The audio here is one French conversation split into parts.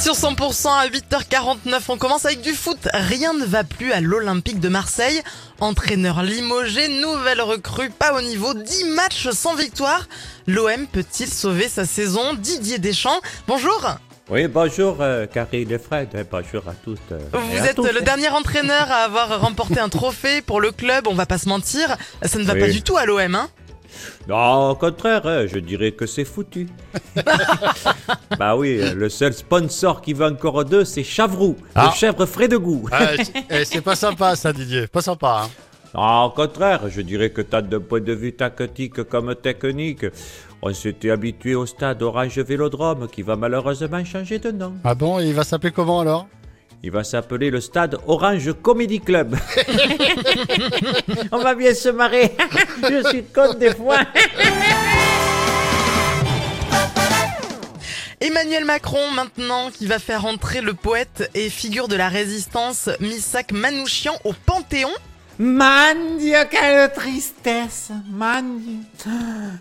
sur 100% à 8h49, on commence avec du foot. Rien ne va plus à l'Olympique de Marseille. Entraîneur limogé, nouvelle recrue, pas au niveau, 10 matchs sans victoire. L'OM peut-il sauver sa saison? Didier Deschamps, bonjour Oui, bonjour euh, Karine et Fred, et bonjour à toutes. euh, Vous êtes tous. le dernier entraîneur à avoir remporté un trophée pour le club, on va pas se mentir. Ça ne va Oui. pas du tout à l'OM, hein Non, au contraire, euh, je dirais que c'est foutu. bah oui, le seul sponsor qui veut encore deux, c'est Chavroux, Ah. le chèvre frais de goût. Ah, c'est- eh, c'est pas sympa ça Didier, pas sympa. hein. Non, au contraire, je dirais que tant d'un point de vue tactique comme technique, on s'était habitué au stade Orange Vélodrome qui va malheureusement changer de nom. Ah bon, et il va s'appeler comment alors? Il va s'appeler le stade Orange Comedy Club. On va bien se marrer. Je suis con des fois. Emmanuel Macron maintenant qui va faire entrer le poète et figure de la résistance Missak Manouchian au Panthéon. Mon Dieu, quelle tristesse, mon Dieu.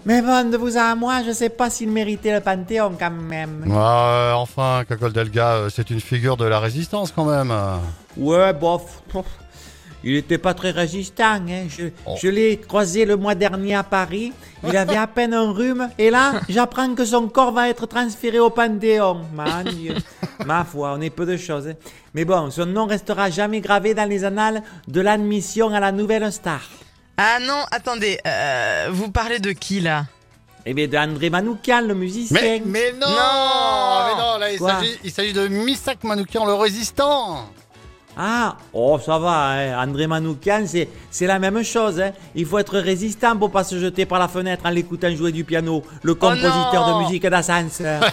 Mais bon, de vous à moi, je sais pas s'il méritait le Panthéon quand même. Ah, euh, Enfin, Cacol Delga, euh, c'est une figure de la résistance quand même. Ouais, bof. Il était pas très résistant. Hein, je Oh. je l'ai croisé le mois dernier à Paris. Il avait à peine un rhume. Et là, j'apprends que son corps va être transféré au Panthéon. Mon Dieu. Ma foi, on est peu de choses. hein. Mais bon, son nom restera jamais gravé dans les annales de l'admission à la nouvelle star. Ah non, attendez, euh, vous parlez de qui là? Eh bien, d'André Manoukian, le musicien. Mais, mais non, Non Mais non, là il Quoi? s'agit- il s'agit de Misak Manoukian, le résistant. Ah, oh, ça va, hein. André Manoukian, c'est, c'est la même chose. Hein. Il faut être résistant pour pas se jeter par la fenêtre en l'écoutant jouer du piano, le compositeur non de musique d'ascenseur.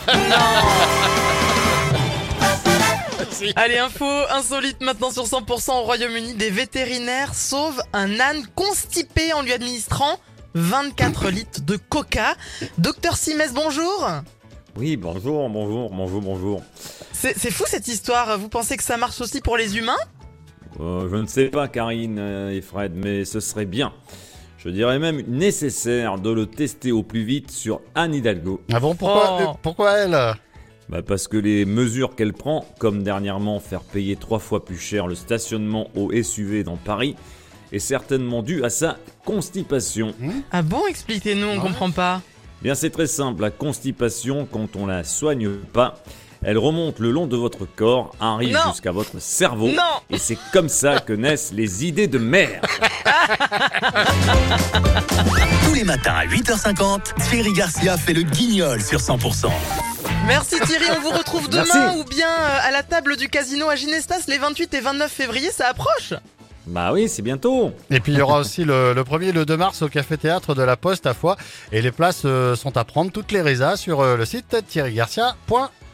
Allez, info insolite maintenant sur 100% au Royaume-Uni. Des vétérinaires sauvent un âne constipé en lui administrant 24 litres de coca. Docteur Simès, bonjour Oui, bonjour, bonjour, bonjour, bonjour. C'est fou cette histoire, vous pensez que ça marche aussi pour les humains? Euh, je ne sais pas, Karine et Fred, mais ce serait bien. Je dirais même nécessaire de le tester au plus vite sur Anne Hidalgo. Ah bon, pourquoi, Oh. euh, pourquoi elle? Bah parce que les mesures qu'elle prend, comme dernièrement faire payer trois fois plus cher le stationnement au SUV dans Paris, est certainement due à sa constipation. Ah bon, expliquez-nous, on Ouais. comprend pas. Bien, c'est très simple. La constipation, quand on la soigne pas, elle remonte le long de votre corps, arrive jusqu'à votre cerveau. Non. Et c'est comme ça que naissent les idées de merde. Tous les matins à 8h50, Thierry Garcia fait le guignol sur 100%. Merci Thierry, on vous retrouve demain Merci. ou bien euh, à la table du casino à Ginestas les 28 et 29 février, ça approche Bah oui, c'est bientôt. Et puis il y aura aussi le, le 1er et le 2 mars au Café Théâtre de la Poste à Foix. Et les places euh, sont à prendre, toutes les résas, sur euh, le site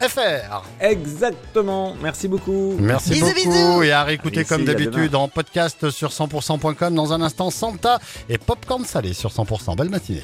thierrygarcia.fr. Exactement. Merci beaucoup. Merci Bisous, beaucoup bisous. et à réécouter Allez, comme d'habitude en podcast sur 100%.com dans un instant Santa et Popcorn Salé sur 100%. Belle matinée.